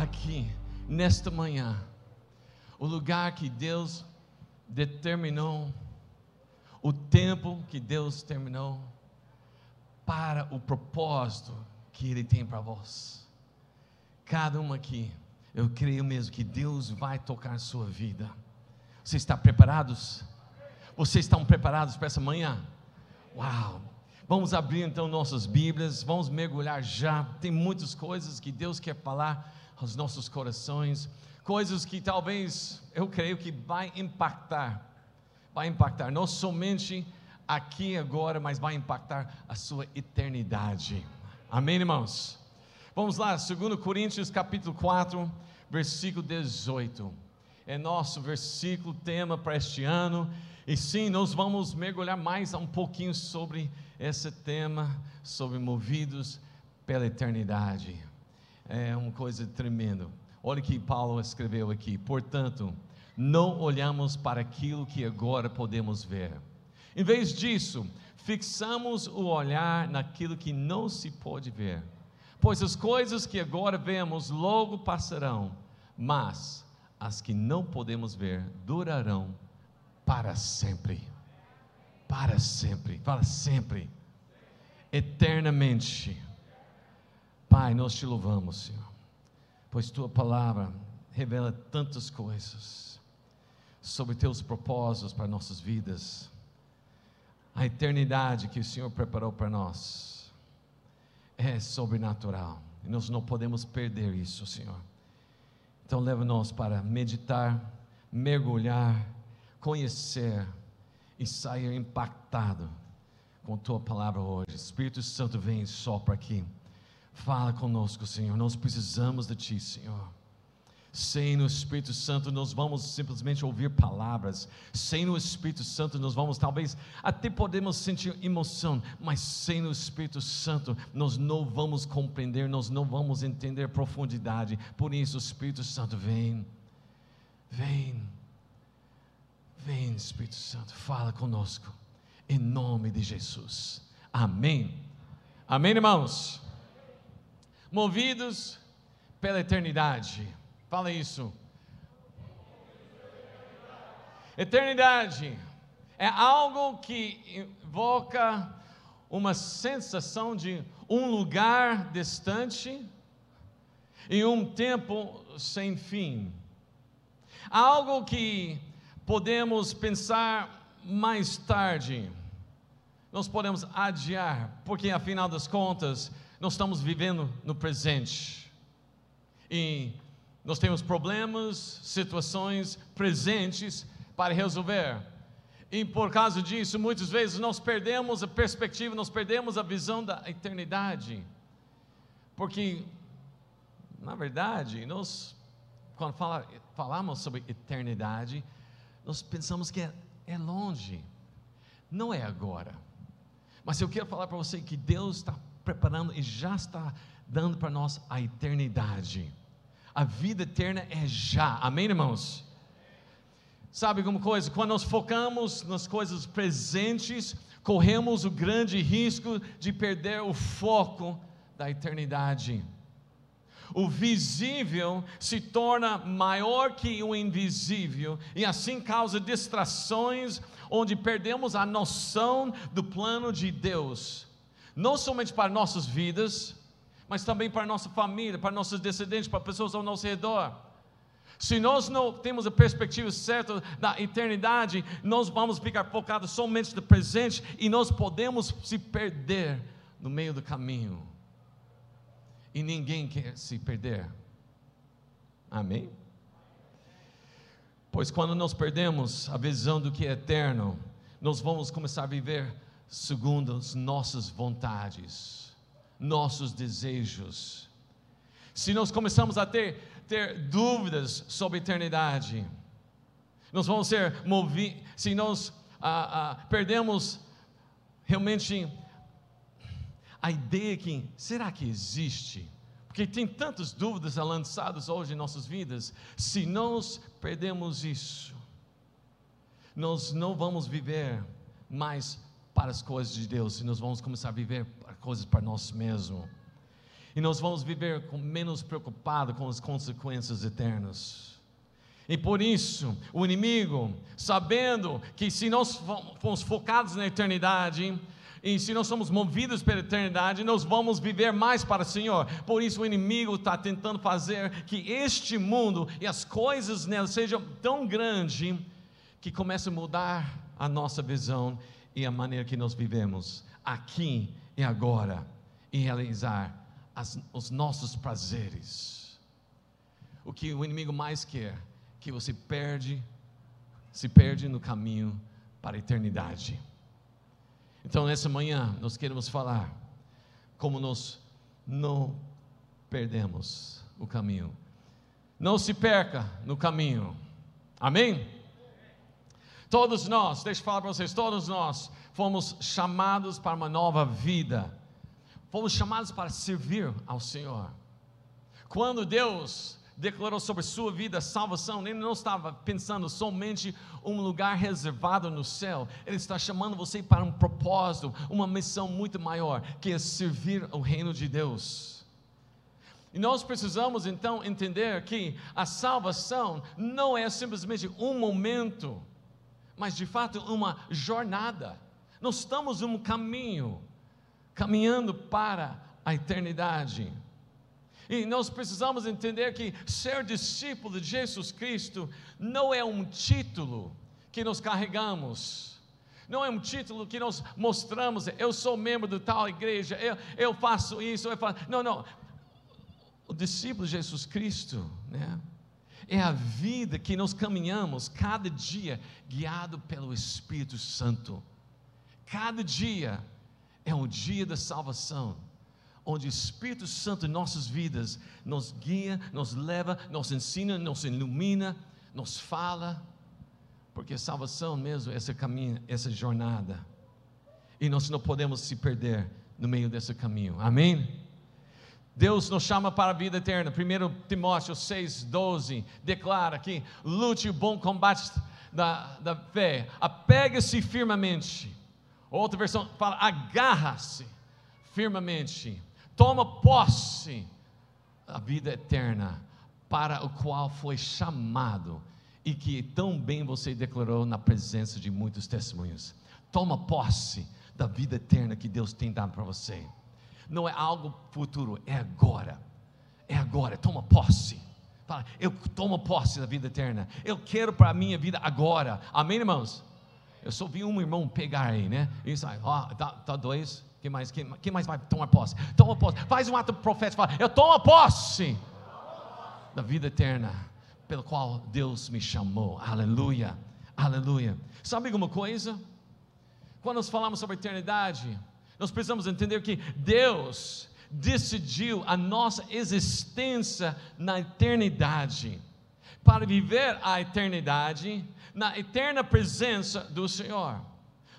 aqui, nesta manhã, o lugar que Deus determinou, o tempo que Deus terminou, para o propósito que Ele tem para vós. Cada um aqui, eu creio mesmo que Deus vai tocar a sua vida. Você está preparados? Vocês estão preparados para essa manhã? Uau! Vamos abrir então nossas Bíblias, vamos mergulhar já. Tem muitas coisas que Deus quer falar aos nossos corações, coisas que talvez eu creio que vai impactar, vai impactar não somente aqui agora, mas vai impactar a sua eternidade. Amém, irmãos? Vamos lá, 2 Coríntios capítulo 4, versículo 18. É nosso versículo tema para este ano e sim, nós vamos mergulhar mais um pouquinho sobre esse tema, sobre movidos pela eternidade. É uma coisa tremenda. Olha o que Paulo escreveu aqui. Portanto, não olhamos para aquilo que agora podemos ver. Em vez disso, fixamos o olhar naquilo que não se pode ver. Pois as coisas que agora vemos logo passarão, mas as que não podemos ver durarão para sempre. Para sempre, para sempre. Eternamente. Pai, nós te louvamos, Senhor, pois tua palavra revela tantas coisas sobre teus propósitos para nossas vidas. A eternidade que o Senhor preparou para nós é sobrenatural. E nós não podemos perder isso, Senhor. Então leva-nos para meditar, mergulhar conhecer e sair impactado com tua palavra hoje. Espírito Santo, vem só para aqui. Fala conosco, Senhor. Nós precisamos de Ti, Senhor. Sem o Espírito Santo, nós vamos simplesmente ouvir palavras. Sem o Espírito Santo, nós vamos talvez até podemos sentir emoção, mas sem o Espírito Santo, nós não vamos compreender, nós não vamos entender profundidade. Por isso, o Espírito Santo vem, vem Vem, Espírito Santo, fala conosco, em nome de Jesus. Amém. Amém, irmãos? Movidos pela eternidade. Fala isso. Eternidade é algo que invoca uma sensação de um lugar distante e um tempo sem fim. Algo que podemos pensar mais tarde, nós podemos adiar, porque afinal das contas, nós estamos vivendo no presente. E nós temos problemas, situações presentes para resolver. E por causa disso, muitas vezes nós perdemos a perspectiva, nós perdemos a visão da eternidade. Porque, na verdade, nós, quando fala, falamos sobre eternidade, nós pensamos que é, é longe. Não é agora. Mas eu quero falar para você que Deus está preparando e já está dando para nós a eternidade. A vida eterna é já. Amém, irmãos? Sabe alguma coisa? Quando nós focamos nas coisas presentes, corremos o grande risco de perder o foco da eternidade o visível se torna maior que o invisível, e assim causa distrações, onde perdemos a noção do plano de Deus, não somente para nossas vidas, mas também para nossa família, para nossos descendentes, para pessoas ao nosso redor. Se nós não temos a perspectiva certa da eternidade, nós vamos ficar focados somente no presente e nós podemos se perder no meio do caminho e ninguém quer se perder. Amém? Pois quando nós perdemos a visão do que é eterno, nós vamos começar a viver segundo as nossas vontades, nossos desejos. Se nós começamos a ter, ter dúvidas sobre a eternidade, nós vamos ser movidos, se nós ah, ah, perdemos realmente a ideia que, será que existe? Porque tem tantas dúvidas lançadas hoje em nossas vidas. Se nós perdemos isso, nós não vamos viver mais para as coisas de Deus, e nós vamos começar a viver coisas para nós mesmos. E nós vamos viver com menos preocupado com as consequências eternas. E por isso, o inimigo, sabendo que se nós formos focados na eternidade, e se nós somos movidos pela eternidade, nós vamos viver mais para o Senhor. Por isso o inimigo está tentando fazer que este mundo e as coisas nele sejam tão grandes que comece a mudar a nossa visão e a maneira que nós vivemos aqui e agora e realizar as, os nossos prazeres. O que o inimigo mais quer, que você perde, se perde no caminho para a eternidade. Então, nessa manhã, nós queremos falar como nós não perdemos o caminho. Não se perca no caminho. Amém? Todos nós, deixa eu falar para vocês, todos nós fomos chamados para uma nova vida. Fomos chamados para servir ao Senhor. Quando Deus declarou sobre sua vida salvação, ele não estava pensando somente um lugar reservado no céu, ele está chamando você para um propósito, uma missão muito maior, que é servir o reino de Deus. E nós precisamos então entender que a salvação não é simplesmente um momento, mas de fato uma jornada. Nós estamos um caminho, caminhando para a eternidade. E nós precisamos entender que ser discípulo de Jesus Cristo não é um título que nós carregamos, não é um título que nós mostramos, eu sou membro de tal igreja, eu, eu faço isso, eu faço. Não, não. O discípulo de Jesus Cristo, né? É a vida que nós caminhamos cada dia, guiado pelo Espírito Santo. Cada dia é um dia da salvação onde o Espírito Santo em nossas vidas nos guia, nos leva, nos ensina, nos ilumina, nos fala, porque salvação mesmo é esse caminho, essa jornada, e nós não podemos se perder no meio desse caminho, amém? Deus nos chama para a vida eterna, 1 Timóteo 6, 12, declara que lute o bom combate da, da fé, apega-se firmemente, outra versão fala, agarra-se firmemente toma posse da vida eterna, para o qual foi chamado e que tão bem você declarou na presença de muitos testemunhos. Toma posse da vida eterna que Deus tem dado para você. Não é algo futuro, é agora. É agora, toma posse. Fala, eu tomo posse da vida eterna. Eu quero para a minha vida agora. Amém, irmãos? Eu só vi um irmão pegar aí, né? Isso aí, ó, tá, tá dois, quem mais, quem, quem mais vai tomar posse? Toma posse. Faz um ato profético. Fala, eu tomo posse da vida eterna, pelo qual Deus me chamou. Aleluia. Aleluia. Sabe alguma coisa? Quando nós falamos sobre eternidade, nós precisamos entender que Deus decidiu a nossa existência na eternidade, para viver a eternidade na eterna presença do Senhor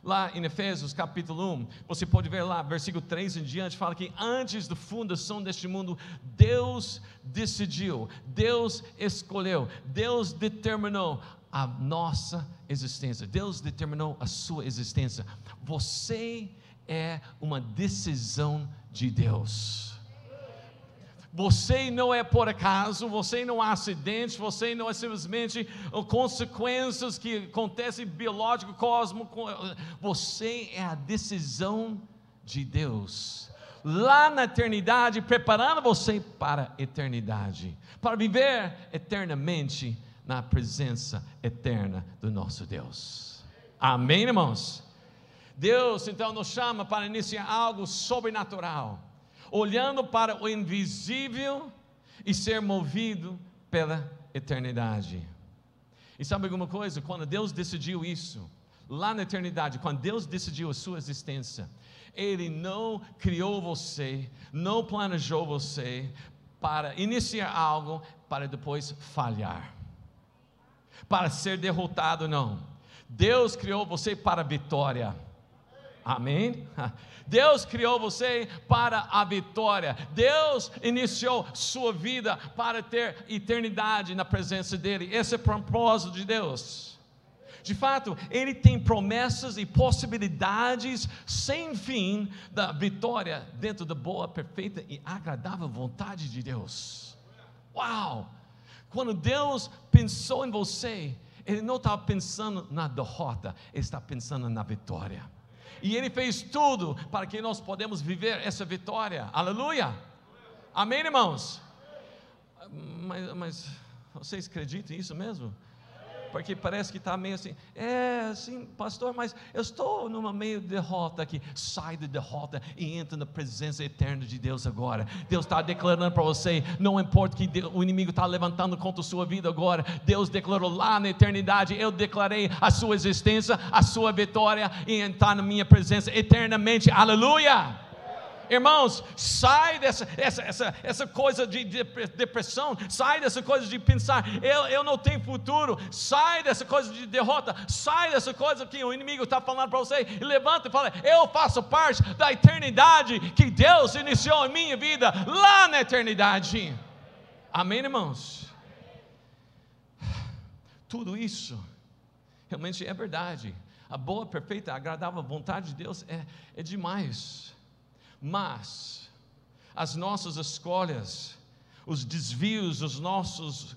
lá em Efésios capítulo 1, você pode ver lá, versículo 3 em diante, fala que antes da fundação deste mundo, Deus decidiu, Deus escolheu, Deus determinou a nossa existência, Deus determinou a sua existência. Você é uma decisão de Deus. Você não é por acaso, você não é acidente, você não é simplesmente consequências que acontecem biológico, cosmo. Você é a decisão de Deus. Lá na eternidade, preparando você para a eternidade, para viver eternamente na presença eterna do nosso Deus. Amém, irmãos? Deus então nos chama para iniciar algo sobrenatural olhando para o invisível e ser movido pela eternidade. E sabe alguma coisa? Quando Deus decidiu isso, lá na eternidade, quando Deus decidiu a sua existência, Ele não criou você, não planejou você para iniciar algo para depois falhar, para ser derrotado, não. Deus criou você para vitória. Amém? Deus criou você para a vitória. Deus iniciou sua vida para ter eternidade na presença dEle. Esse é o propósito de Deus. De fato, ele tem promessas e possibilidades sem fim da vitória dentro da boa, perfeita e agradável vontade de Deus. Uau! Quando Deus pensou em você, Ele não estava pensando na derrota, Ele está pensando na vitória. E Ele fez tudo para que nós podemos viver essa vitória. Aleluia! Amém, irmãos? Mas, mas vocês acreditam nisso mesmo? Porque parece que está meio assim, é assim, pastor, mas eu estou numa meio derrota aqui. Sai da derrota e entra na presença eterna de Deus agora. Deus está declarando para você, não importa que o inimigo está levantando contra a sua vida agora, Deus declarou lá na eternidade, eu declarei a sua existência, a sua vitória e entrar na minha presença eternamente. Aleluia! Irmãos, sai dessa essa, essa, essa coisa de depressão, sai dessa coisa de pensar, eu, eu não tenho futuro, sai dessa coisa de derrota, sai dessa coisa que o inimigo está falando para você, e levanta e fala: Eu faço parte da eternidade que Deus iniciou em minha vida, lá na eternidade. Amém, irmãos? Tudo isso realmente é verdade. A boa, perfeita, agradável vontade de Deus é, é demais. Mas as nossas escolhas, os desvios dos nossos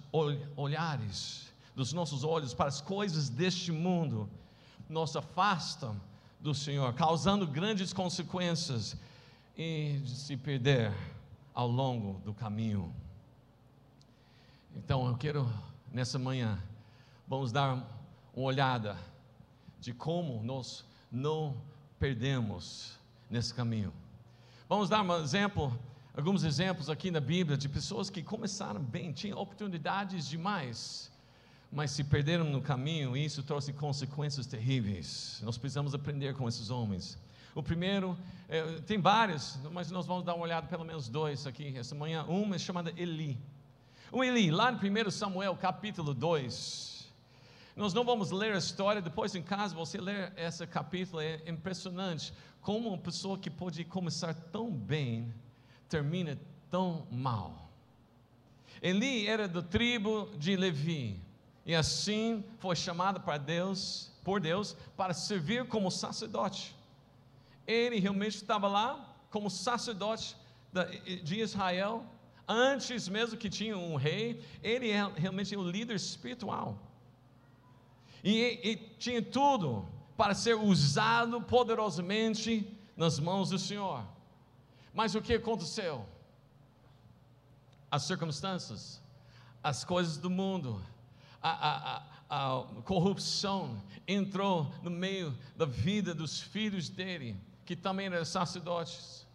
olhares, dos nossos olhos para as coisas deste mundo, nos afastam do Senhor, causando grandes consequências e de se perder ao longo do caminho. Então eu quero nessa manhã vamos dar uma olhada de como nós não perdemos nesse caminho. Vamos dar um exemplo, alguns exemplos aqui na Bíblia de pessoas que começaram bem, tinham oportunidades demais, mas se perderam no caminho e isso trouxe consequências terríveis. Nós precisamos aprender com esses homens. O primeiro, é, tem vários, mas nós vamos dar uma olhada pelo menos dois aqui essa manhã. Um é chamado Eli. O Eli, lá no 1 Samuel capítulo 2. Nós não vamos ler a história, depois em casa você ler esse capítulo, é impressionante como uma pessoa que pode começar tão bem, termina tão mal. Eli era do tribo de Levi, e assim foi chamado para Deus, por Deus, para servir como sacerdote. Ele realmente estava lá como sacerdote de Israel, antes mesmo que tinha um rei, ele é realmente o líder espiritual. E, e tinha tudo para ser usado poderosamente nas mãos do Senhor. Mas o que aconteceu? As circunstâncias, as coisas do mundo, a, a, a, a corrupção entrou no meio da vida dos filhos dele, que também eram sacerdotes.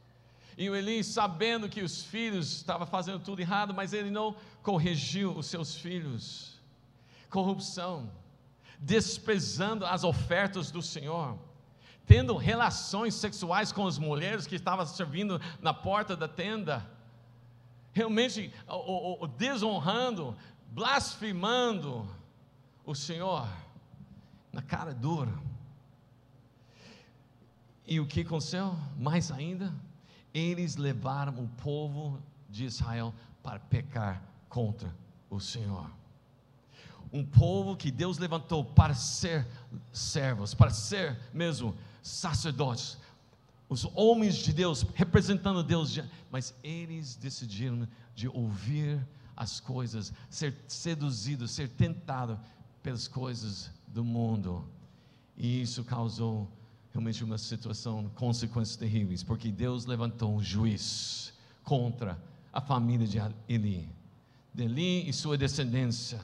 E o Eli, sabendo que os filhos estavam fazendo tudo errado, mas ele não corrigiu os seus filhos. Corrupção desprezando as ofertas do Senhor, tendo relações sexuais com as mulheres que estavam servindo na porta da tenda, realmente o, o, desonrando, blasfemando o Senhor na cara dura. E o que aconteceu? Mais ainda, eles levaram o povo de Israel para pecar contra o Senhor um povo que Deus levantou para ser servos, para ser mesmo sacerdotes, os homens de Deus, representando Deus, mas eles decidiram de ouvir as coisas, ser seduzidos, ser tentados pelas coisas do mundo, e isso causou realmente uma situação, consequências terríveis, porque Deus levantou um juiz contra a família de Eli, de Eli e sua descendência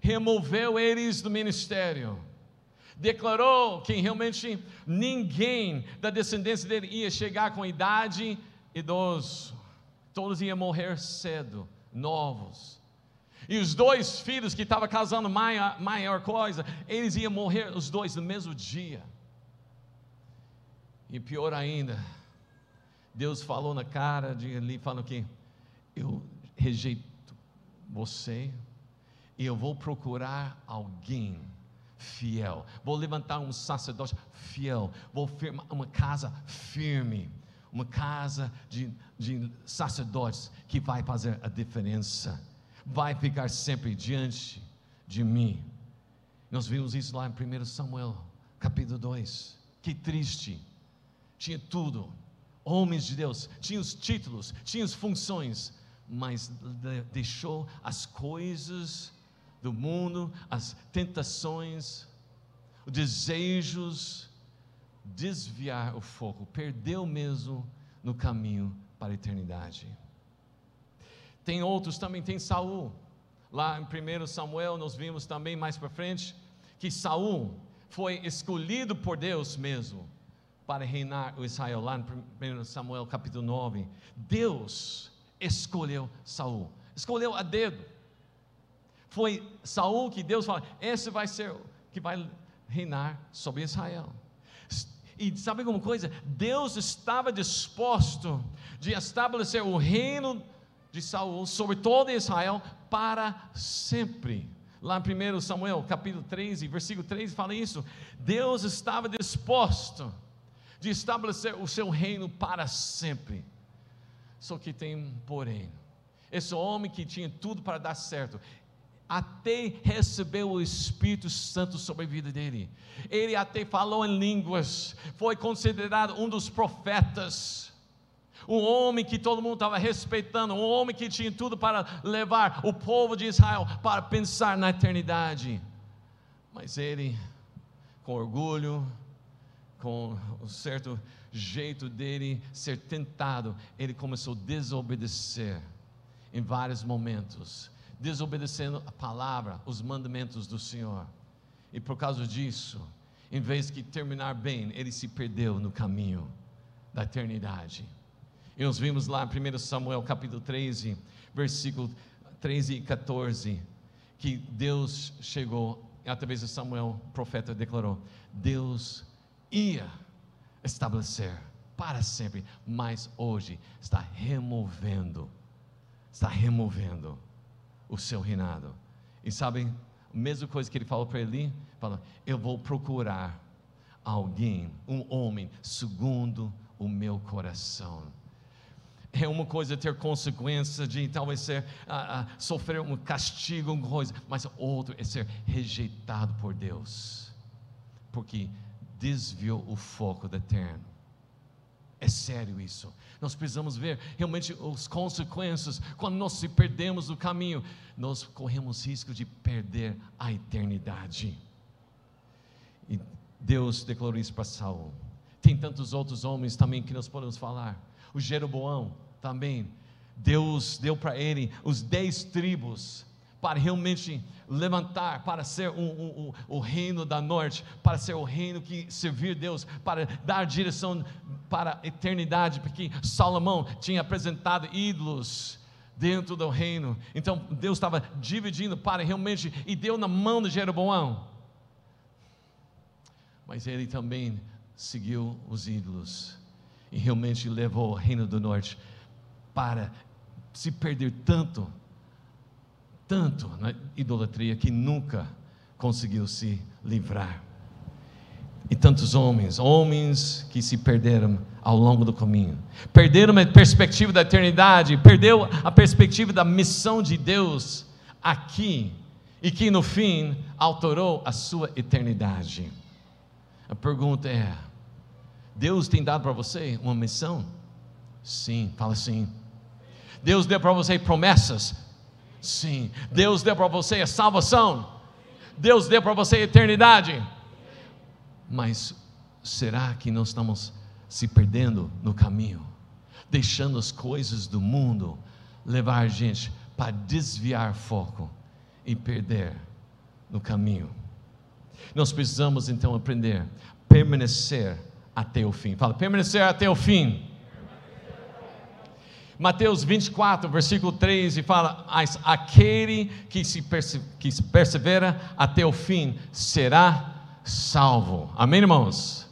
removeu eles do ministério. Declarou que realmente ninguém da descendência dele ia chegar com idade idoso. Todos iam morrer cedo, novos. E os dois filhos que estavam casando maior, maior coisa, eles iam morrer os dois no mesmo dia. E pior ainda, Deus falou na cara de Eli, falando que eu rejeito você, e eu vou procurar alguém fiel. Vou levantar um sacerdote fiel. Vou firmar uma casa firme. Uma casa de, de sacerdotes que vai fazer a diferença. Vai ficar sempre diante de mim. Nós vimos isso lá em 1 Samuel, capítulo 2. Que triste. Tinha tudo. Homens de Deus, tinha os títulos, tinha as funções, mas deixou as coisas do mundo, as tentações, os desejos, desviar o foco, perdeu mesmo no caminho para a eternidade. Tem outros também, tem Saul. Lá em 1 Samuel nós vimos também mais para frente que Saul foi escolhido por Deus mesmo para reinar o Israel. Lá em 1 Samuel capítulo 9, Deus escolheu Saul. Escolheu a dedo. Foi Saul que Deus falou: esse vai ser o que vai reinar sobre Israel. E sabe alguma coisa? Deus estava disposto de estabelecer o reino de Saul sobre todo Israel para sempre. Lá em 1 Samuel, capítulo 13, versículo 13, fala isso. Deus estava disposto de estabelecer o seu reino para sempre. Só que tem um porém. Esse homem que tinha tudo para dar certo, até recebeu o Espírito Santo sobre a vida dele. Ele até falou em línguas, foi considerado um dos profetas. Um homem que todo mundo estava respeitando, um homem que tinha tudo para levar o povo de Israel para pensar na eternidade. Mas ele, com orgulho, com um certo jeito dele ser tentado, ele começou a desobedecer em vários momentos desobedecendo a palavra, os mandamentos do Senhor. E por causa disso, em vez de terminar bem, ele se perdeu no caminho da eternidade. E nós vimos lá em 1 Samuel capítulo 13, versículo 13 e 14, que Deus chegou, através de Samuel, o profeta declarou: Deus ia estabelecer para sempre, mas hoje está removendo, está removendo o seu reinado. E sabem, a mesma coisa que ele falou para Eli, fala: Eu vou procurar alguém, um homem, segundo o meu coração. É uma coisa ter consequência de talvez ser, ah, ah, sofrer um castigo, uma coisa, mas outro é ser rejeitado por Deus, porque desviou o foco do eterno. É sério isso. Nós precisamos ver realmente as consequências. Quando nós se perdemos no caminho, nós corremos risco de perder a eternidade. E Deus declarou isso para Saul. Tem tantos outros homens também que nós podemos falar. O Jeroboão também. Deus deu para ele os dez tribos para realmente levantar, para ser um, um, um, o reino da norte, para ser o reino que servir Deus, para dar direção para a eternidade, porque Salomão tinha apresentado ídolos dentro do reino, então Deus estava dividindo para realmente, e deu na mão de Jeroboão, mas ele também seguiu os ídolos, e realmente levou o reino do norte para se perder tanto tanto na idolatria que nunca conseguiu se livrar. E tantos homens, homens que se perderam ao longo do caminho, perderam a perspectiva da eternidade, perdeu a perspectiva da missão de Deus aqui e que no fim alterou a sua eternidade. A pergunta é: Deus tem dado para você uma missão? Sim, fala sim. Deus deu para você promessas? Sim. Deus deu para você a salvação. Deus deu para você a eternidade. Mas será que nós estamos se perdendo no caminho? Deixando as coisas do mundo levar a gente para desviar foco e perder no caminho. Nós precisamos então aprender permanecer até o fim. Fala, permanecer até o fim. Mateus 24, versículo 3, e fala: Aquele que se, que se persevera até o fim será salvo. Amém, irmãos?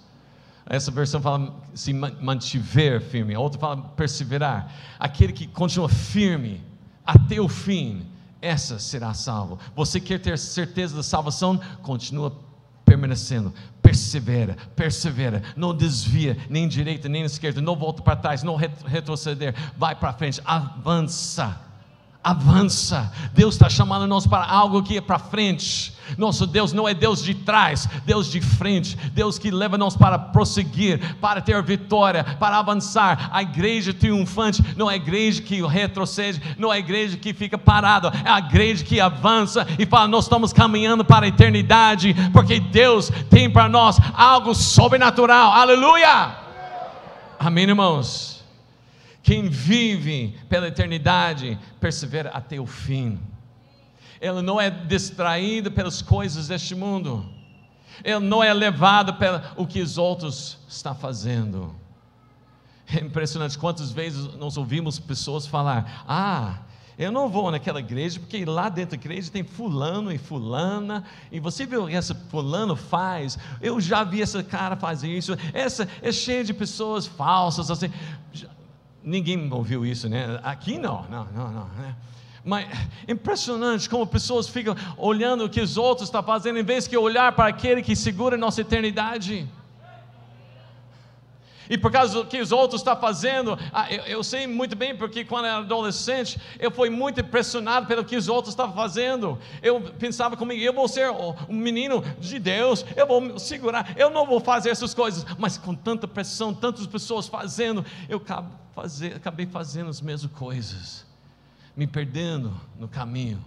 Essa versão fala se mantiver firme, a outra fala perseverar. Aquele que continua firme até o fim, essa será salvo. Você quer ter certeza da salvação? Continua permanecendo, persevera, persevera, não desvia nem direita nem esquerda, não volta para trás, não retroceder, vai para frente, avança, avança. Deus está chamando nós para algo que é para frente. Nosso Deus não é Deus de trás, Deus de frente, Deus que leva nós para prosseguir, para ter vitória, para avançar. A igreja triunfante não é a igreja que retrocede, não é a igreja que fica parada, é a igreja que avança e fala: Nós estamos caminhando para a eternidade, porque Deus tem para nós algo sobrenatural. Aleluia! Amém, irmãos? Quem vive pela eternidade persevera até o fim. Ele não é distraído pelas coisas deste mundo. Ele não é levado pelo que os outros estão fazendo. É impressionante quantas vezes nós ouvimos pessoas falar: Ah, eu não vou naquela igreja porque lá dentro da igreja tem fulano e fulana, e você viu o que esse fulano faz? Eu já vi esse cara fazer isso. Essa é cheia de pessoas falsas assim. Ninguém ouviu isso, né? Aqui não, não, não, não. Né? Mas impressionante como pessoas ficam olhando o que os outros estão fazendo, em vez de olhar para aquele que segura nossa eternidade. E por causa do que os outros estão fazendo, ah, eu, sei muito bem, porque quando eu era adolescente, eu fui muito impressionado pelo que os outros estavam fazendo. Eu pensava comigo, eu vou ser um menino de Deus, eu vou segurar, eu não vou fazer essas coisas. Mas com tanta pressão, tantas pessoas fazendo, eu acabei fazendo as mesmas coisas, me perdendo no caminho.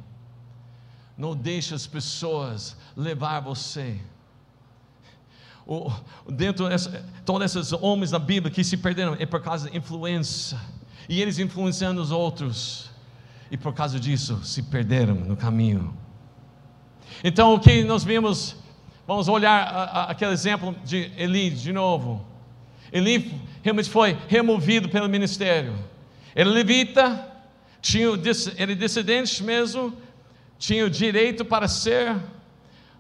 Não deixe as pessoas levar você o, dentro dessa, todos esses homens da Bíblia que se perderam é por causa da influência, e eles influenciando os outros, e por causa disso se perderam no caminho. Então, o que nós vimos, vamos olhar a, a, aquele exemplo de Eli de novo. Eli realmente foi removido pelo ministério. Ele levita, tinha, ele descendente mesmo, tinha o direito para ser,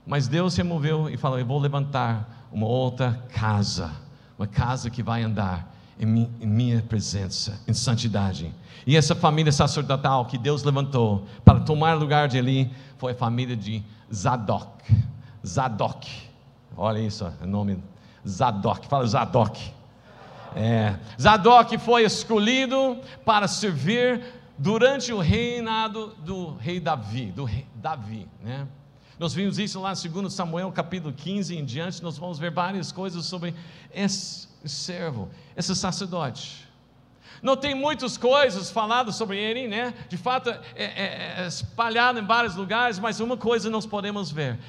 mas Deus removeu e falou: Eu vou levantar uma outra casa, uma casa que vai andar em, minha presença, em santidade. E essa família sacerdotal que Deus levantou para tomar lugar de Eli foi a família de Zadok. Zadok, olha isso, o nome Zadok, fala Zadok. É, Zadok foi escolhido para servir durante o reinado do rei Davi, do rei Davi, né? Nós vimos isso lá em 2 Samuel capítulo 15 em diante, nós vamos ver várias coisas sobre esse servo, esse sacerdote. Não tem muitas coisas faladas sobre ele, né? De fato, é, é, é espalhado em vários lugares, mas uma coisa nós podemos ver: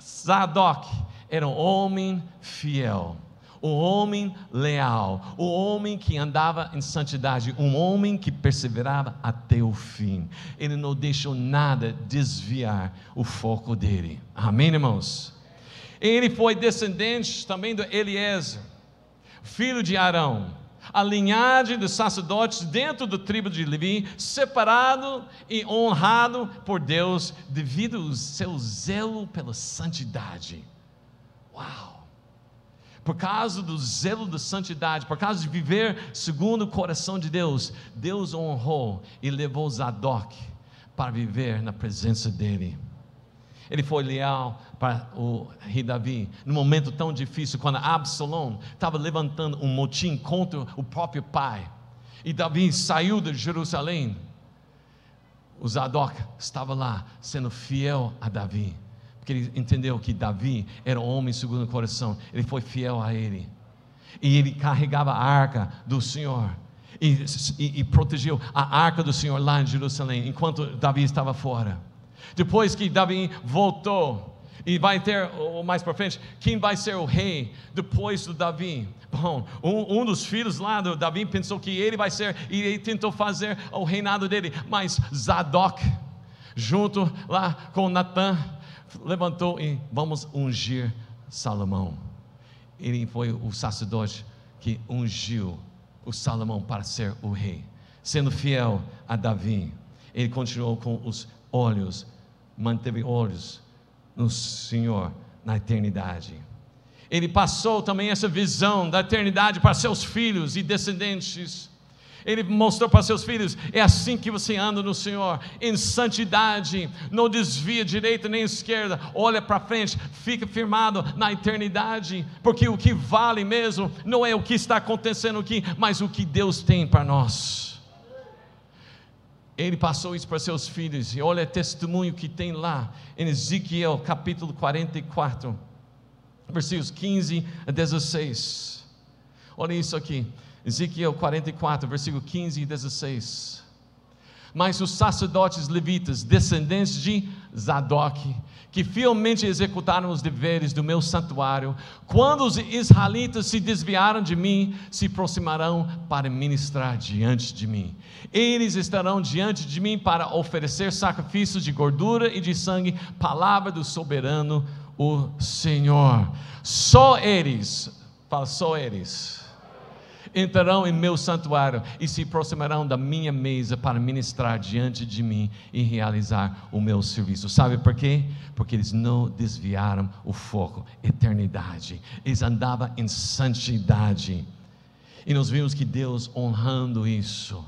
Zadok era um homem fiel o homem leal, o homem que andava em santidade, um homem que perseverava até o fim. Ele não deixou nada desviar o foco dele. Amém, irmãos? Ele foi descendente também do Eliezer, filho de Arão, a linhagem dos sacerdotes dentro do tribo de Levi, separado e honrado por Deus devido ao seu zelo pela santidade. Uau! Por causa do zelo da santidade, por causa de viver segundo o coração de Deus, Deus honrou e levou Zadok para viver na presença dele. Ele foi leal para o rei Davi, num momento tão difícil, quando Absalom estava levantando um motim contra o próprio pai, e Davi saiu de Jerusalém. O Zadok estava lá, sendo fiel a Davi ele entendeu que Davi era um homem segundo o coração, ele foi fiel a ele, e ele carregava a arca do Senhor. E, e, e, protegeu a arca do Senhor lá em Jerusalém, enquanto Davi estava fora. Depois que Davi voltou, e vai ter, mais para frente, quem vai ser o rei depois do Davi? Bom, um, um, dos filhos lá do Davi pensou que ele vai ser, e ele tentou fazer o reinado dele, mas Zadok, junto lá com Natan, levantou e vamos ungir Salomão. Ele foi o sacerdote que ungiu o Salomão para ser o rei, sendo fiel a Davi. Ele continuou com os olhos, manteve olhos no Senhor na eternidade. Ele passou também essa visão da eternidade para seus filhos e descendentes. Ele mostrou para seus filhos: é assim que você anda no Senhor, em santidade, não desvia direita nem esquerda, olha para frente, fica firmado na eternidade, porque o que vale mesmo não é o que está acontecendo aqui, mas o que Deus tem para nós. Ele passou isso para seus filhos, e olha o testemunho que tem lá em Ezequiel capítulo 44, versículos 15 a 16. Olha isso aqui, Ezequiel 44, versículo 15 e 16. Mas os sacerdotes levitas, descendentes de Zadok, que fielmente executaram os deveres do meu santuário, quando os israelitas se desviaram de mim, se aproximarão para ministrar diante de mim. Eles estarão diante de mim para oferecer sacrifícios de gordura e de sangue, palavra do soberano, o Senhor. Só eles, fala só eles entrarão em meu santuário e se aproximarão da minha mesa para ministrar diante de mim e realizar o meu serviço. Sabe por quê? Porque eles não desviaram o foco, eternidade. Eles andavam em santidade. E nós vimos que Deus honrando isso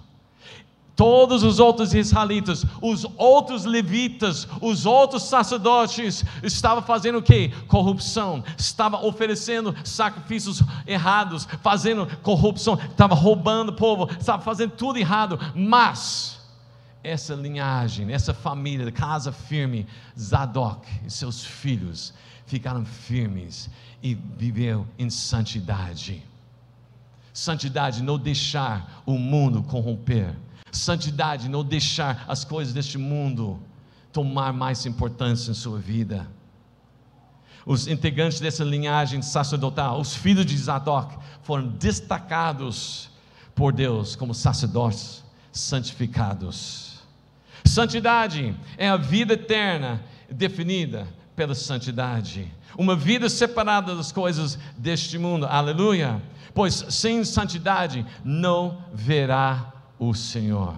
Todos os outros israelitas, os outros levitas, os outros sacerdotes estavam fazendo o que? Corrupção, estavam oferecendo sacrifícios errados, fazendo corrupção, estavam roubando o povo, estavam fazendo tudo errado, mas essa linhagem, essa família, casa firme, Zadok e seus filhos ficaram firmes e viveram em santidade. Santidade, não deixar o mundo corromper Santidade, não deixar as coisas deste mundo tomar mais importância em sua vida. Os integrantes dessa linhagem sacerdotal, os filhos de Zadok, foram destacados por Deus como sacerdotes santificados. Santidade é a vida eterna definida pela santidade. Uma vida separada das coisas deste mundo. Aleluia. Pois sem santidade não verá o Senhor.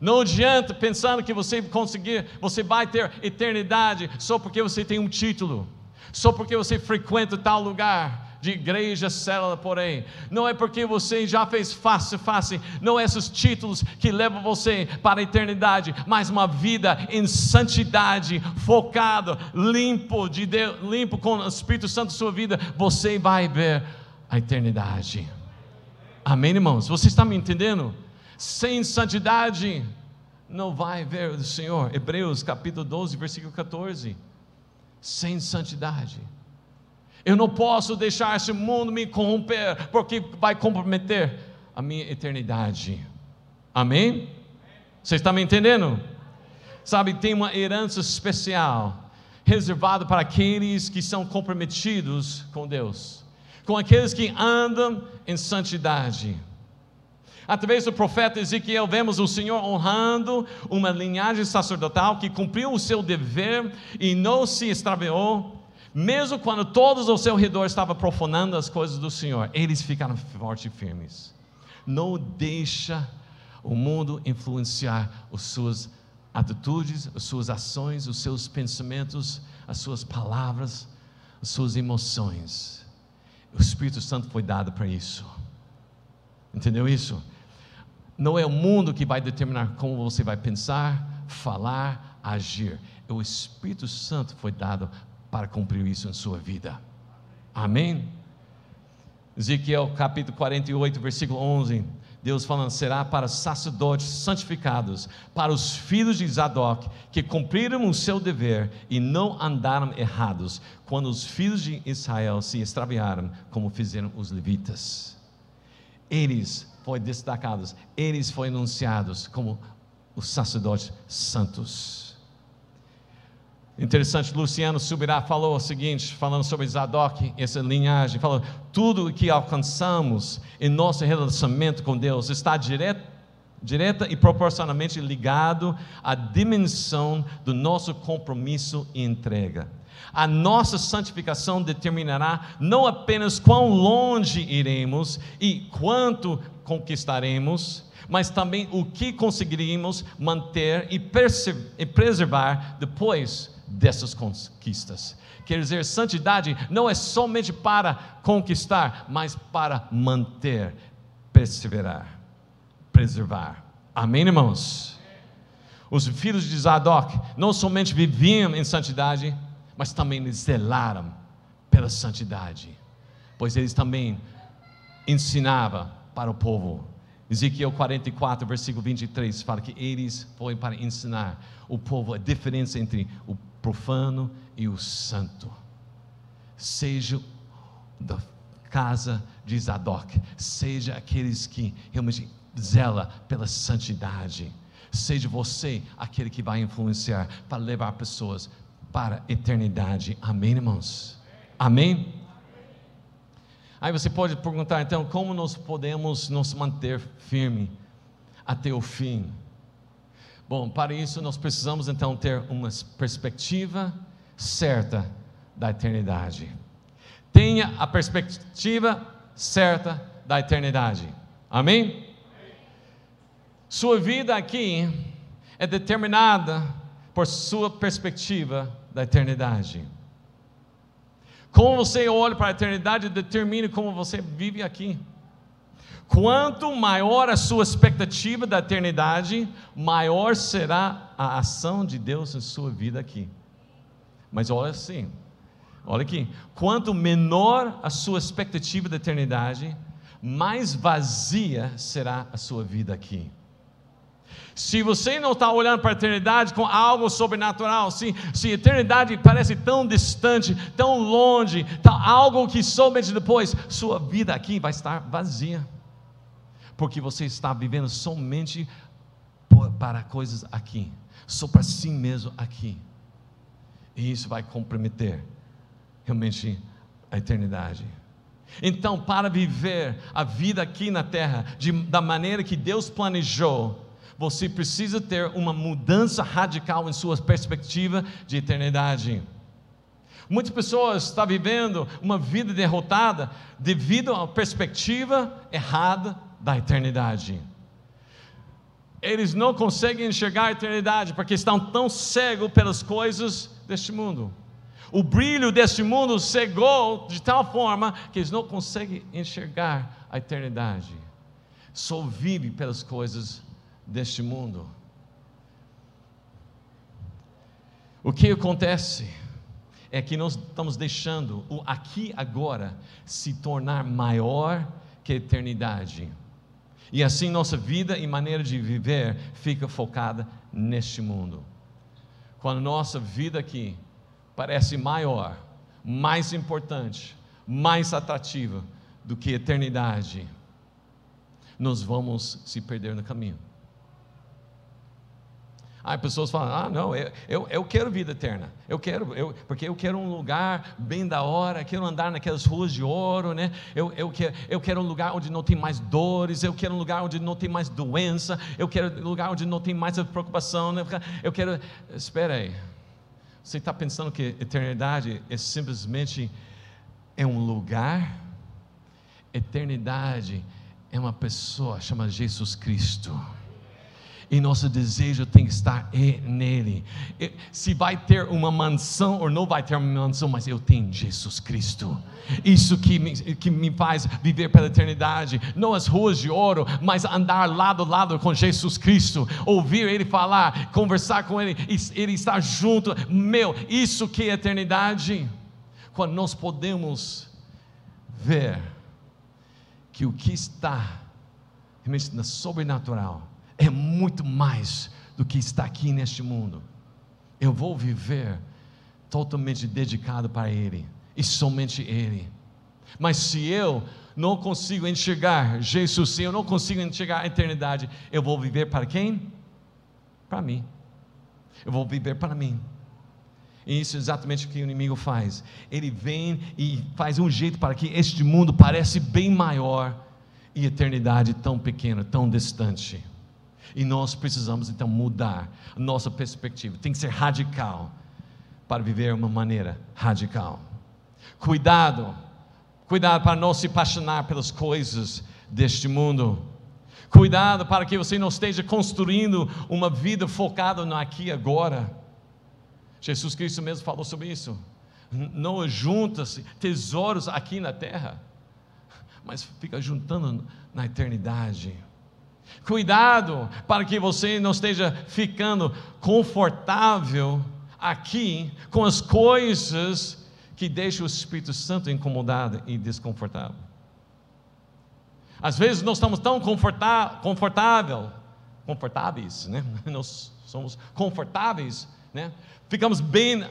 Não adianta pensando que você conseguir, você vai ter eternidade só porque você tem um título, só porque você frequenta tal lugar de igreja, célula, porém. Não é porque você já fez face face, não é esses títulos que levam você para a eternidade, mas uma vida em santidade, focado, limpo de Deus, limpo com o Espírito Santo sua vida, você vai ver a eternidade. Amém, irmãos? Você está me entendendo? Sem santidade não vai ver o Senhor. Hebreus capítulo 12, versículo 14. Sem santidade. Eu não posso deixar esse mundo me corromper, porque vai comprometer a minha eternidade. Amém? Você está me entendendo? Sabe, tem uma herança especial reservada para aqueles que são comprometidos com Deus, com aqueles que andam em santidade. Através do profeta Ezequiel, vemos o Senhor honrando uma linhagem sacerdotal que cumpriu o seu dever e não se extraviou, mesmo quando todos ao seu redor estavam profanando as coisas do Senhor, eles ficaram fortes e firmes. Não deixa o mundo influenciar as suas atitudes, as suas ações, os seus pensamentos, as suas palavras, as suas emoções. O Espírito Santo foi dado para isso. Entendeu isso? Não é o mundo que vai determinar como você vai pensar, falar, agir. É o Espírito Santo foi dado para cumprir isso em sua vida. Amém? Ezequiel capítulo 48, versículo 11. Deus falando: será para sacerdotes santificados, para os filhos de Zadok, que cumpriram o seu dever e não andaram errados, quando os filhos de Israel se extraviaram, como fizeram os levitas. Eles foi destacados, eles foram anunciados como os sacerdotes santos. Interessante, Luciano Subirá falou o seguinte, falando sobre Zadok, essa linhagem, falou: tudo o que alcançamos em nosso relacionamento com Deus está direto, direta e proporcionalmente ligado à dimensão do nosso compromisso e entrega. A nossa santificação determinará não apenas quão longe iremos e quanto conquistaremos, mas também o que conseguiremos manter e, preservar depois dessas conquistas. Quer dizer, santidade não é somente para conquistar, mas para manter, perseverar, preservar. Amém, irmãos? Os filhos de Zadok não somente viviam em santidade, mas também zelaram pela santidade, pois eles também ensinavam para o povo Ezequiel 44, versículo 23, fala que eles foram para ensinar o povo a diferença entre o profano e o santo. Seja da casa de Zadok, seja aqueles que realmente zela pela santidade. Seja você aquele que vai influenciar para levar pessoas para a eternidade. Amém, irmãos? Amém? Aí você pode perguntar, então, como nós podemos nos manter firme até o fim? Bom, para isso nós precisamos então ter uma perspectiva certa da eternidade. Tenha a perspectiva certa da eternidade. Amém? Sua vida aqui é determinada por sua perspectiva da eternidade. Como você olha para a eternidade determina como você vive aqui. Quanto maior a sua expectativa da eternidade, maior será a ação de Deus em sua vida aqui. Mas olha assim, olha aqui, quanto menor a sua expectativa da eternidade, mais vazia será a sua vida aqui. Se você não está olhando para a eternidade com algo sobrenatural, se, se a eternidade parece tão distante, tão longe, tá algo que somente depois, sua vida aqui vai estar vazia, porque você está vivendo somente por, para coisas aqui, só para si mesmo aqui, e isso vai comprometer realmente a eternidade. Então, para viver a vida aqui na terra de, da maneira que Deus planejou, você precisa ter uma mudança radical em sua perspectiva de eternidade. Muitas pessoas estão vivendo uma vida derrotada devido à perspectiva errada da eternidade. Eles não conseguem enxergar a eternidade porque estão tão cegos pelas coisas deste mundo. O brilho deste mundo cegou de tal forma que eles não conseguem enxergar a eternidade. Só vive pelas coisas deste mundo. O que acontece é que nós estamos deixando o aqui agora se tornar maior que a eternidade. E assim nossa vida e maneira de viver fica focada neste mundo. Quando nossa vida aqui parece maior, mais importante, mais atrativa do que a eternidade, nós vamos se perder no caminho. Aí pessoas falam: ah, não, eu, eu, eu quero vida eterna, eu quero, eu, porque eu quero um lugar bem da hora, quero andar naquelas ruas de ouro, né? eu, eu, quero, eu quero um lugar onde não tem mais dores, eu quero um lugar onde não tem mais doença, eu quero um lugar onde não tem mais preocupação, né? eu quero. Espera aí, você está pensando que eternidade é simplesmente é um lugar? Eternidade é uma pessoa, chama Jesus Cristo e nosso desejo tem que estar nele. Se vai ter uma mansão ou não vai ter uma mansão, mas eu tenho Jesus Cristo. Isso que me, que me faz viver pela eternidade, não as ruas de ouro, mas andar lado a lado com Jesus Cristo, ouvir Ele falar, conversar com Ele, Ele estar junto. Meu, isso que é eternidade. Quando nós podemos ver que o que está realmente na sobrenatural é muito mais do que está aqui neste mundo. Eu vou viver totalmente dedicado para Ele e somente Ele. Mas se eu não consigo enxergar Jesus, se eu não consigo enxergar a eternidade, eu vou viver para quem? Para mim. Eu vou viver para mim. E isso é exatamente o que o inimigo faz. Ele vem e faz um jeito para que este mundo pareça bem maior e eternidade tão pequena, tão distante. E nós precisamos então mudar nossa perspectiva. Tem que ser radical para viver uma maneira radical. Cuidado, cuidado para não se apaixonar pelas coisas deste mundo. Cuidado para que você não esteja construindo uma vida focada no aqui e agora. Jesus Cristo mesmo falou sobre isso. Não junta-se tesouros aqui na terra, mas fica juntando na eternidade. Cuidado para que você não esteja ficando confortável aqui com as coisas que deixam o Espírito Santo incomodado e desconfortável. Às vezes nós estamos tão confortável, confortáveis, né? Nós somos confortáveis, né? Ficamos bem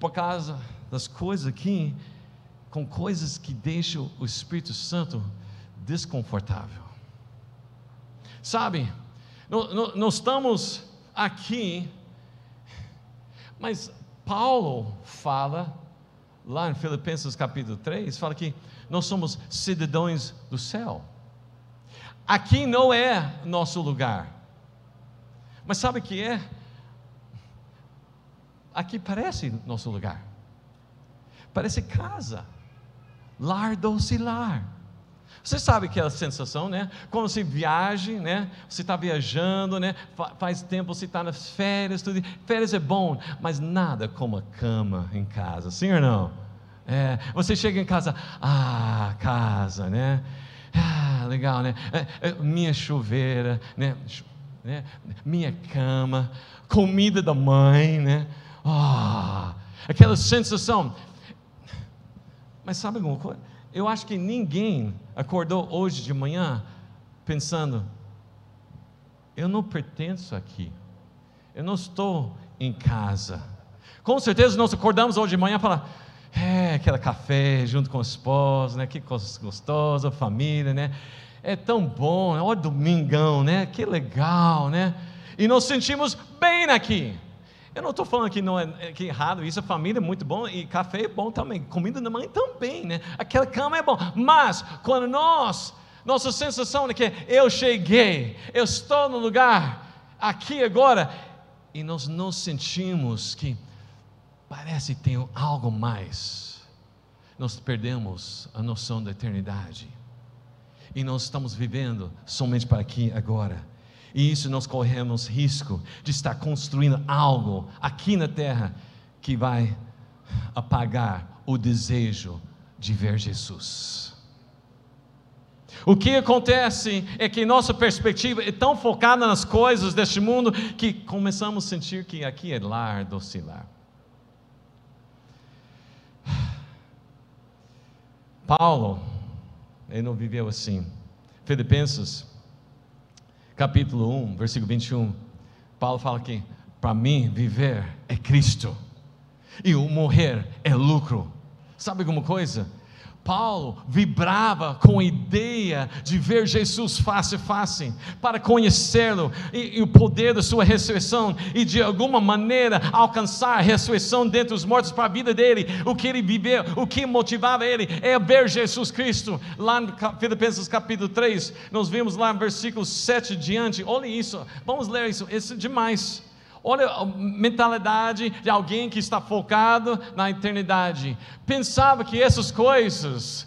por causa das coisas aqui, com coisas que deixam o Espírito Santo desconfortável. Sabe, nós estamos aqui, mas Paulo fala, lá em Filipenses capítulo 3, fala que nós somos cidadãos do céu. Aqui não é nosso lugar. Mas sabe o que é? Aqui parece nosso lugar. Parece casa. Lar doce lar. Você sabe aquela sensação, né? Quando você viaja, né? Você está viajando, né? Faz tempo você está nas férias, tudo. Férias é bom, mas nada como a cama em casa, sim ou não? É, você chega em casa, ah, casa, né? Ah, legal, né? É, é, minha chuveira, né? né? Minha cama, comida da mãe, né? Ah, aquela sensação. Mas sabe alguma coisa? Eu acho que ninguém acordou hoje de manhã pensando: eu não pertenço aqui, eu não estou em casa. Com certeza nós acordamos hoje de manhã falamos: é, aquele café junto com o esposo, né? Que gostosa, família, né? É tão bom, olha domingão, né? Que legal, né? E nós sentimos bem aqui. Eu não estou falando que não é, é, que é errado, isso, a família é muito bom e café é bom também, comida da mãe também, né? Aquela cama é bom, mas quando nós, nossa sensação é que eu cheguei, eu estou no lugar, aqui agora, e nós não sentimos que parece que tem algo mais, nós perdemos a noção da eternidade, e nós estamos vivendo somente para aqui agora. E isso nós corremos risco de estar construindo algo aqui na terra que vai apagar o desejo de ver Jesus. O que acontece é que nossa perspectiva é tão focada nas coisas deste mundo que começamos a sentir que aqui é lar, docilar. Paulo, ele não viveu assim. Filipenses capítulo 1, versículo 21, Paulo fala que para mim viver é Cristo e o morrer é lucro. Sabe alguma coisa? Paulo vibrava com a ideia de ver Jesus face a face, para conhecê-lo e, e, o poder da sua ressurreição e de alguma maneira alcançar a ressurreição dentre os mortos para a vida dele. O que ele viveu, o que motivava ele é ver Jesus Cristo. Lá em Filipenses capítulo 3, nós vimos lá no versículo 7 diante. Olha isso, vamos ler isso, isso é demais. Olha a mentalidade de alguém que está focado na eternidade. Pensava que essas coisas,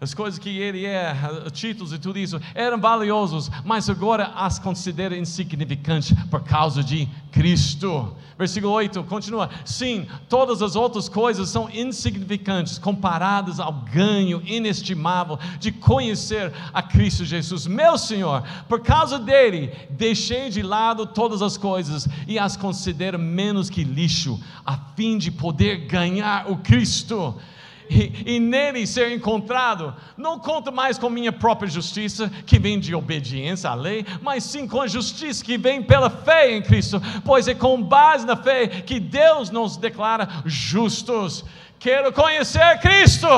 as coisas que ele é, títulos e tudo isso, eram valiosos, mas agora as considera insignificantes por causa de Cristo. Versículo 8 continua: Sim, todas as outras coisas são insignificantes comparadas ao ganho inestimável de conhecer a Cristo Jesus, meu Senhor. Por causa dele, deixei de lado todas as coisas e as considero menos que lixo, a fim de poder ganhar o Cristo e, e, nele ser encontrado, não conto mais com minha própria justiça, que vem de obediência à lei, mas sim com a justiça que vem pela fé em Cristo, pois é com base na fé que Deus nos declara justos. Quero conhecer Cristo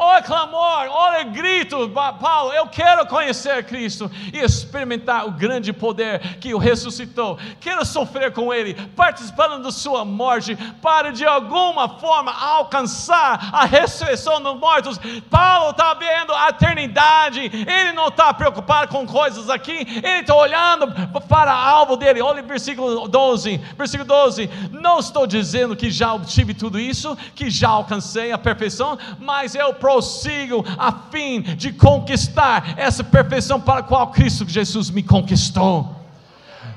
olha clamor, olha grito, Paulo, eu quero conhecer Cristo e experimentar o grande poder que o ressuscitou. Quero sofrer com Ele, participando da sua morte, para de alguma forma alcançar a ressurreição dos mortos. Paulo está vendo a eternidade, ele não está preocupado com coisas aqui, ele está olhando para alvo dele. Olha o versículo 12, versículo 12. Não estou dizendo que já obtive tudo isso, que já alcancei a perfeição, mas eu prossigo a fim de conquistar essa perfeição para a qual Cristo Jesus me conquistou.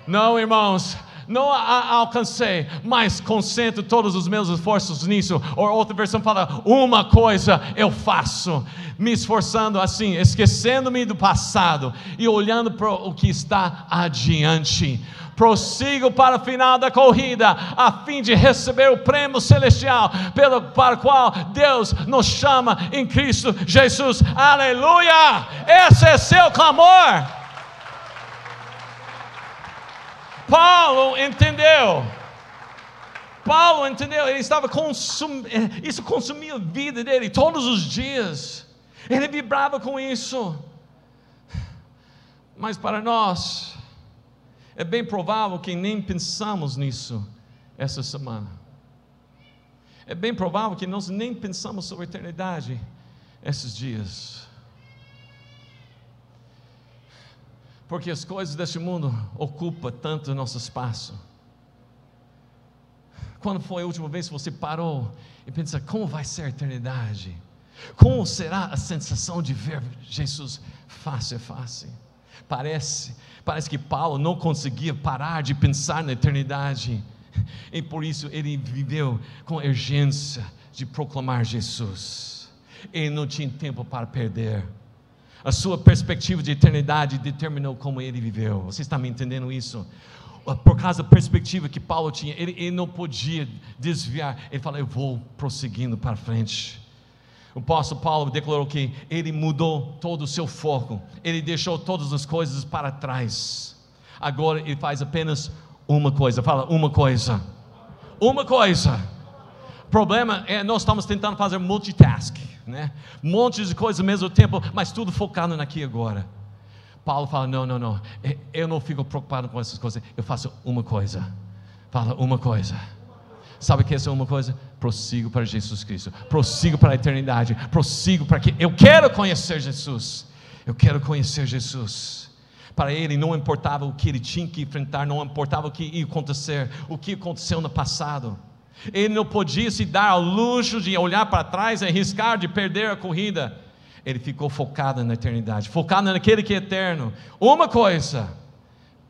Não, irmãos, não a, alcancei, mas concentro todos os meus esforços nisso. Ou outra versão fala: uma coisa eu faço, me esforçando assim, esquecendo-me do passado e olhando para o que está adiante prossigo para o final da corrida, a fim de receber o prêmio celestial, pelo, para o qual Deus nos chama em Cristo Jesus. Aleluia! Esse é seu clamor. Paulo entendeu. Paulo entendeu, ele estava consumindo, isso consumia a vida dele todos os dias. Ele vibrava com isso. Mas para nós, é bem provável que nem pensamos nisso essa semana. É bem provável que nós nem pensamos sobre a eternidade esses dias. Porque as coisas deste mundo ocupam tanto nosso espaço. Quando foi a última vez que você parou e pensou, como vai ser a eternidade? Como será a sensação de ver Jesus face a face? Parece, parece que Paulo não conseguia parar de pensar na eternidade. E por isso ele viveu com urgência de proclamar Jesus. Ele não tinha tempo para perder. A sua perspectiva de eternidade determinou como ele viveu. Você está me entendendo isso? Por causa da perspectiva que Paulo tinha, ele, ele não podia desviar. Ele falou: Eu vou prosseguindo para frente. O apóstolo Paulo declarou que ele mudou todo o seu foco, ele deixou todas as coisas para trás. Agora ele faz apenas uma coisa. Fala, uma coisa. Uma coisa. O problema é nós estamos tentando fazer multitask, né? Montes de coisas ao mesmo tempo, mas tudo focado aqui agora. Paulo fala: não, não, não. Eu não fico preocupado com essas coisas. Eu faço uma coisa. Fala uma coisa Sabe que essa é uma coisa? Prossigo para Jesus Cristo, prossigo para a eternidade, prossigo para que eu quero conhecer Jesus. Eu quero conhecer Jesus. Para ele não importava o que ele tinha que enfrentar, não importava o que ia acontecer, o que aconteceu no passado. Ele não podia se dar ao luxo de olhar para trás arriscar de perder a corrida. Ele ficou focado na eternidade, focado naquele que é eterno. Uma coisa,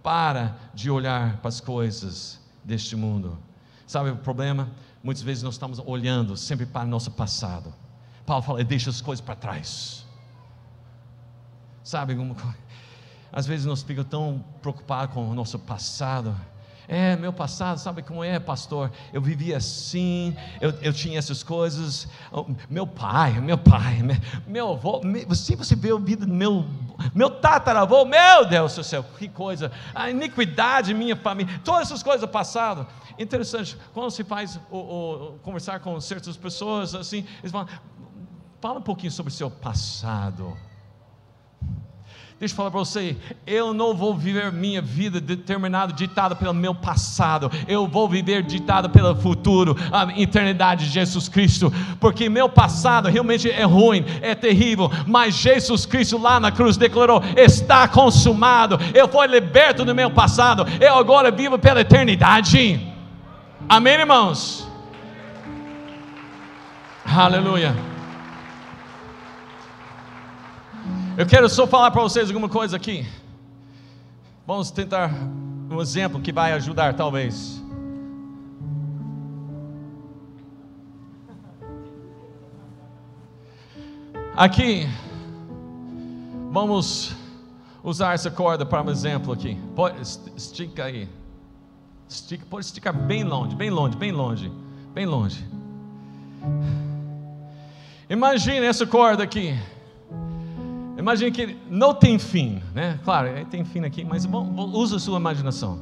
para de olhar para as coisas deste mundo. Sabe o problema? Muitas vezes nós estamos olhando sempre para o nosso passado. Paulo fala, deixa as coisas para trás. Sabe, às vezes nós ficamos tão preocupados com o nosso passado é, meu passado, sabe como é, pastor? Eu vivia assim, eu, eu tinha essas coisas. Meu pai, meu pai, meu, avô, se você vê a vida do meu, meu tataravô, meu Deus do céu, que coisa, a iniquidade minha família, todas essas coisas passado. Interessante, quando se faz o, o, conversar com certas pessoas assim, eles falam, fala um pouquinho sobre o seu passado. Deixa eu falar para você, eu não vou viver minha vida determinada, ditada pelo meu passado, eu vou viver ditada pelo futuro, a eternidade de Jesus Cristo, porque meu passado realmente é ruim, é terrível, mas Jesus Cristo lá na cruz declarou: está consumado, eu fui liberto do meu passado, eu agora vivo pela eternidade. Amém, irmãos? Aleluia. Eu quero só falar para vocês alguma coisa aqui. Vamos tentar um exemplo que vai ajudar, talvez. Aqui, vamos usar essa corda para um exemplo aqui. Pode, estica aí. Estica, pode esticar bem longe, bem longe, bem longe, bem longe. Imagine essa corda aqui. Imagine que não tem fim, né? Claro, tem fim aqui, mas bom, usa a sua imaginação.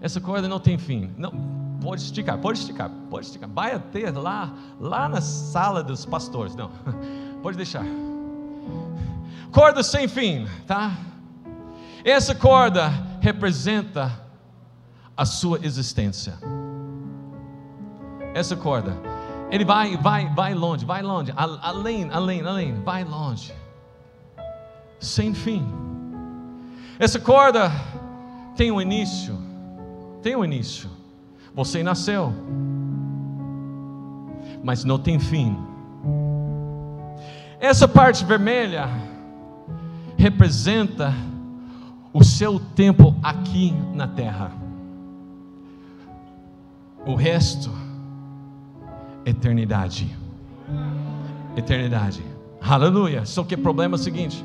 Essa corda não tem fim. Não, pode esticar, pode esticar, pode esticar. Vai até lá, lá na sala dos pastores. Não, pode deixar. Corda sem fim, tá? Essa corda representa a sua existência. Essa corda, ele vai, vai, vai longe, vai longe, além, além, além, vai longe sem fim. Essa corda tem um início, tem um início. Você nasceu, mas não tem fim. Essa parte vermelha representa o seu tempo aqui na terra. O resto, eternidade. Eternidade. Aleluia. Só que o problema é o seguinte: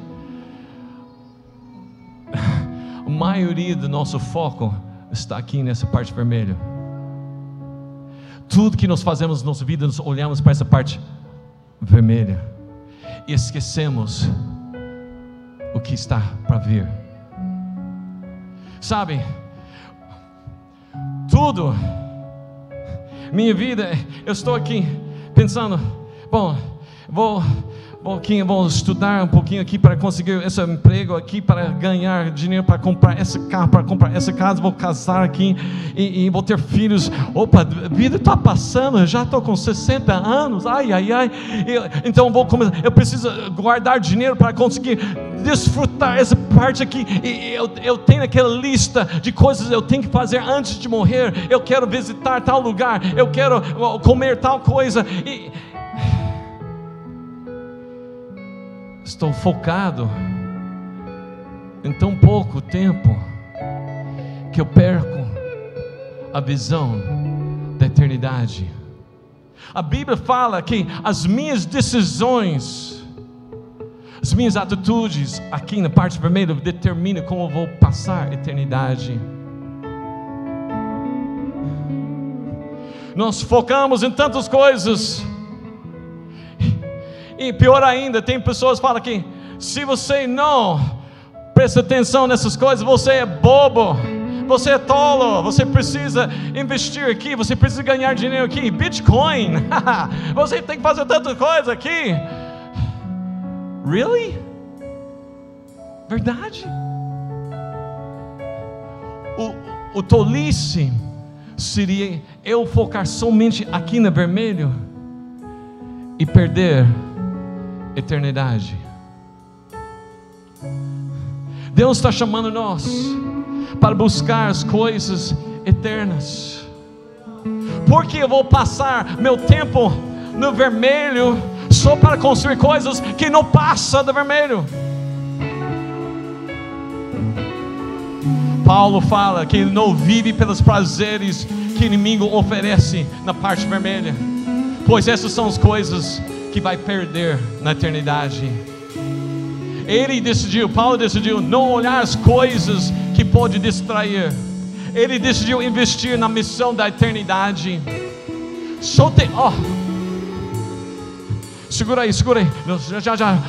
maioria do nosso foco está aqui nessa parte vermelha. Tudo que nós fazemos na nossa vida, nós olhamos para essa parte vermelha e esquecemos o que está para vir. Sabe, tudo, minha vida, eu estou aqui pensando, bom, vou vou estudar um pouquinho aqui para conseguir esse emprego aqui, para ganhar dinheiro para comprar esse carro, para comprar essa casa, vou casar aqui e, e vou ter filhos. Opa, a vida está passando, já estou com 60 anos, ai, ai, ai. Eu, então vou começar, eu preciso guardar dinheiro para conseguir desfrutar essa parte aqui. E eu, eu tenho aquela lista de coisas que eu tenho que fazer antes de morrer. Eu quero visitar tal lugar, eu quero comer tal coisa. E, Estou focado em tão pouco tempo que eu perco a visão da eternidade. A Bíblia fala que as minhas decisões, as minhas atitudes, aqui na parte vermelha, determinam como eu vou passar a eternidade. Nós focamos em tantas coisas e pior ainda, tem pessoas que falam que se você não presta atenção nessas coisas, você é bobo. Você é tolo, você precisa investir aqui, você precisa ganhar dinheiro aqui. Bitcoin, você tem que fazer tanta coisa aqui. Really? Verdade? O, o tolice seria eu focar somente aqui no vermelho e perder eternidade. Deus está chamando nós para buscar as coisas eternas. Porque eu vou passar meu tempo no vermelho só para construir coisas que não passam do vermelho. Paulo fala que ele não vive pelos prazeres que o inimigo oferece na parte vermelha, pois essas são as coisas que vai perder na eternidade. Ele decidiu, Paulo decidiu não olhar as coisas que pode distrair. Ele decidiu investir na missão da eternidade. Só tem, ó. Oh. Segura aí, segura aí. Já, já, já.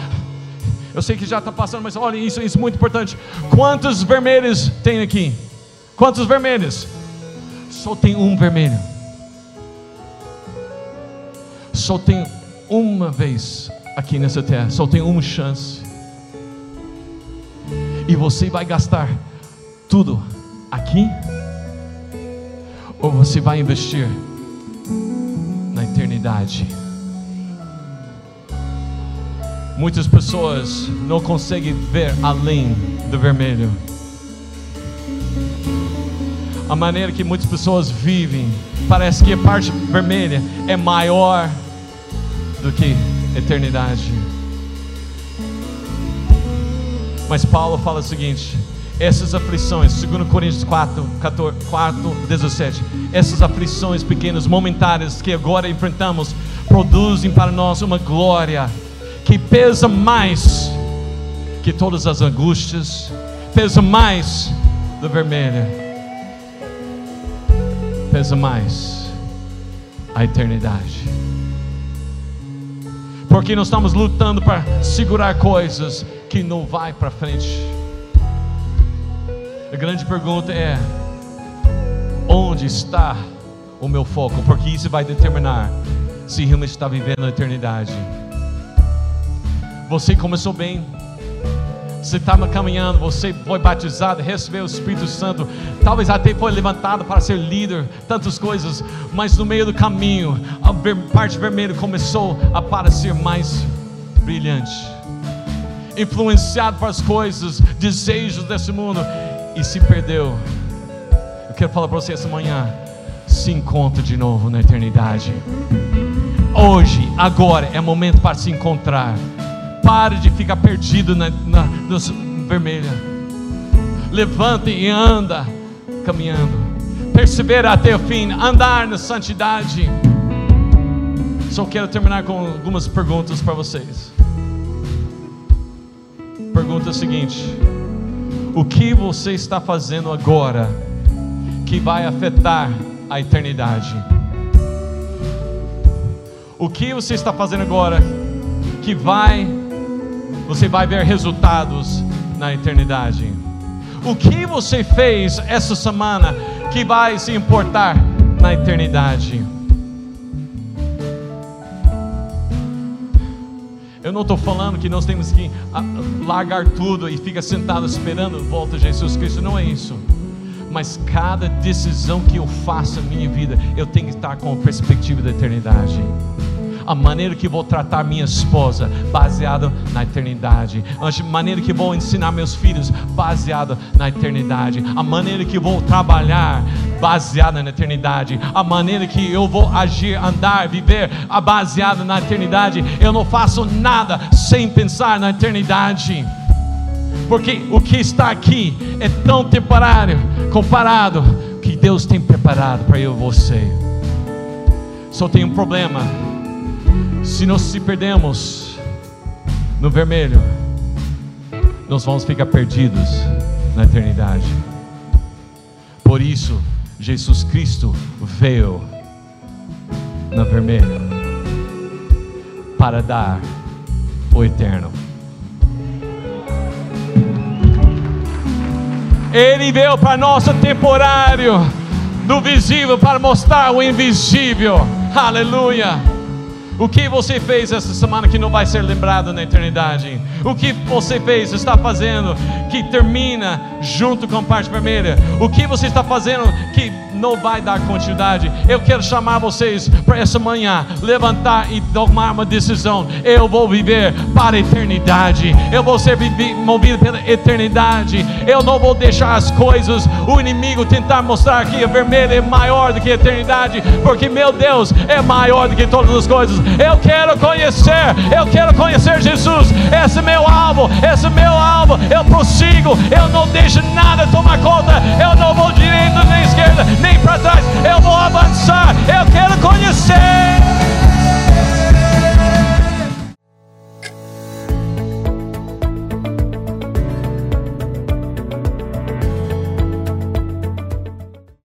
Eu sei que já está passando, mas olha isso, isso é muito importante. Quantos vermelhos tem aqui? Quantos vermelhos? Só tem um vermelho. Só tem uma vez aqui nessa terra, só tem uma chance. E você vai gastar tudo aqui? Ou você vai investir na eternidade? Muitas pessoas não conseguem ver além do vermelho. A maneira que muitas pessoas vivem, parece que a parte vermelha é maior do que eternidade. Mas Paulo fala o seguinte: essas aflições, 2 Coríntios 4, 14, 4, 17, essas aflições pequenas, momentáneas que agora enfrentamos, produzem para nós uma glória que pesa mais que todas as angústias, pesa mais do vermelho, pesa mais a eternidade porque nós estamos lutando para segurar coisas que não vai para frente. A grande pergunta é: onde está o meu foco? Porque isso vai determinar se realmente está vivendo a eternidade. Você começou bem, você estava caminhando, você foi batizado, recebeu o Espírito Santo, talvez até foi levantado para ser líder, tantas coisas, mas no meio do caminho, a parte vermelha começou a parecer mais brilhante, influenciado para as coisas, desejos desse mundo, e se perdeu. Eu quero falar para você essa manhã: se encontra de novo na eternidade. Hoje, agora é momento para se encontrar. Pare de ficar perdido na, na, na vermelha. Levante e anda caminhando. perseverar até o fim, andar na santidade. Só quero terminar com algumas perguntas para vocês. Pergunta seguinte: O que você está fazendo agora que vai afetar a eternidade? O que você está fazendo agora que vai você vai ver resultados na eternidade? O que você fez essa semana que vai se importar na eternidade? Eu não estou falando que nós temos que ah, largar tudo e ficar sentado esperando a volta de Jesus Cristo, não é isso. Mas cada decisão que eu faço na minha vida, eu tenho que estar com a perspectiva da eternidade a maneira que vou tratar minha esposa, baseado na eternidade, a maneira que vou ensinar meus filhos, baseado na eternidade, a maneira que vou trabalhar, baseada na eternidade, a maneira que eu vou agir, andar, viver, baseada na eternidade. Eu não faço nada sem pensar na eternidade. Porque o que está aqui é tão temporário comparado que Deus tem preparado para eu e você. Só tem um problema se nós se perdemos no vermelho, nós vamos ficar perdidos na eternidade. Por isso, Jesus Cristo veio na vermelha para dar o eterno. Ele veio para nosso temporário, do visível para mostrar o invisível. Aleluia. O que você fez essa semana que não vai ser lembrado na eternidade? O que você fez, está fazendo, que termina junto com parte vermelha? O que você está fazendo que não vai dar continuidade? Eu quero chamar vocês para essa manhã levantar e tomar uma decisão. Eu vou viver para a eternidade. Eu vou ser movido pela eternidade. Eu não vou deixar as coisas, o inimigo tentar mostrar que a vermelha é maior do que a eternidade, porque meu Deus é maior do que todas as coisas. Eu quero conhecer, eu quero conhecer Jesus. Esse é meu alvo, esse é meu alvo. Eu prossigo, eu não deixo nada tomar conta. Eu não vou direita nem esquerda, nem para trás. Eu vou avançar. Eu quero conhecer.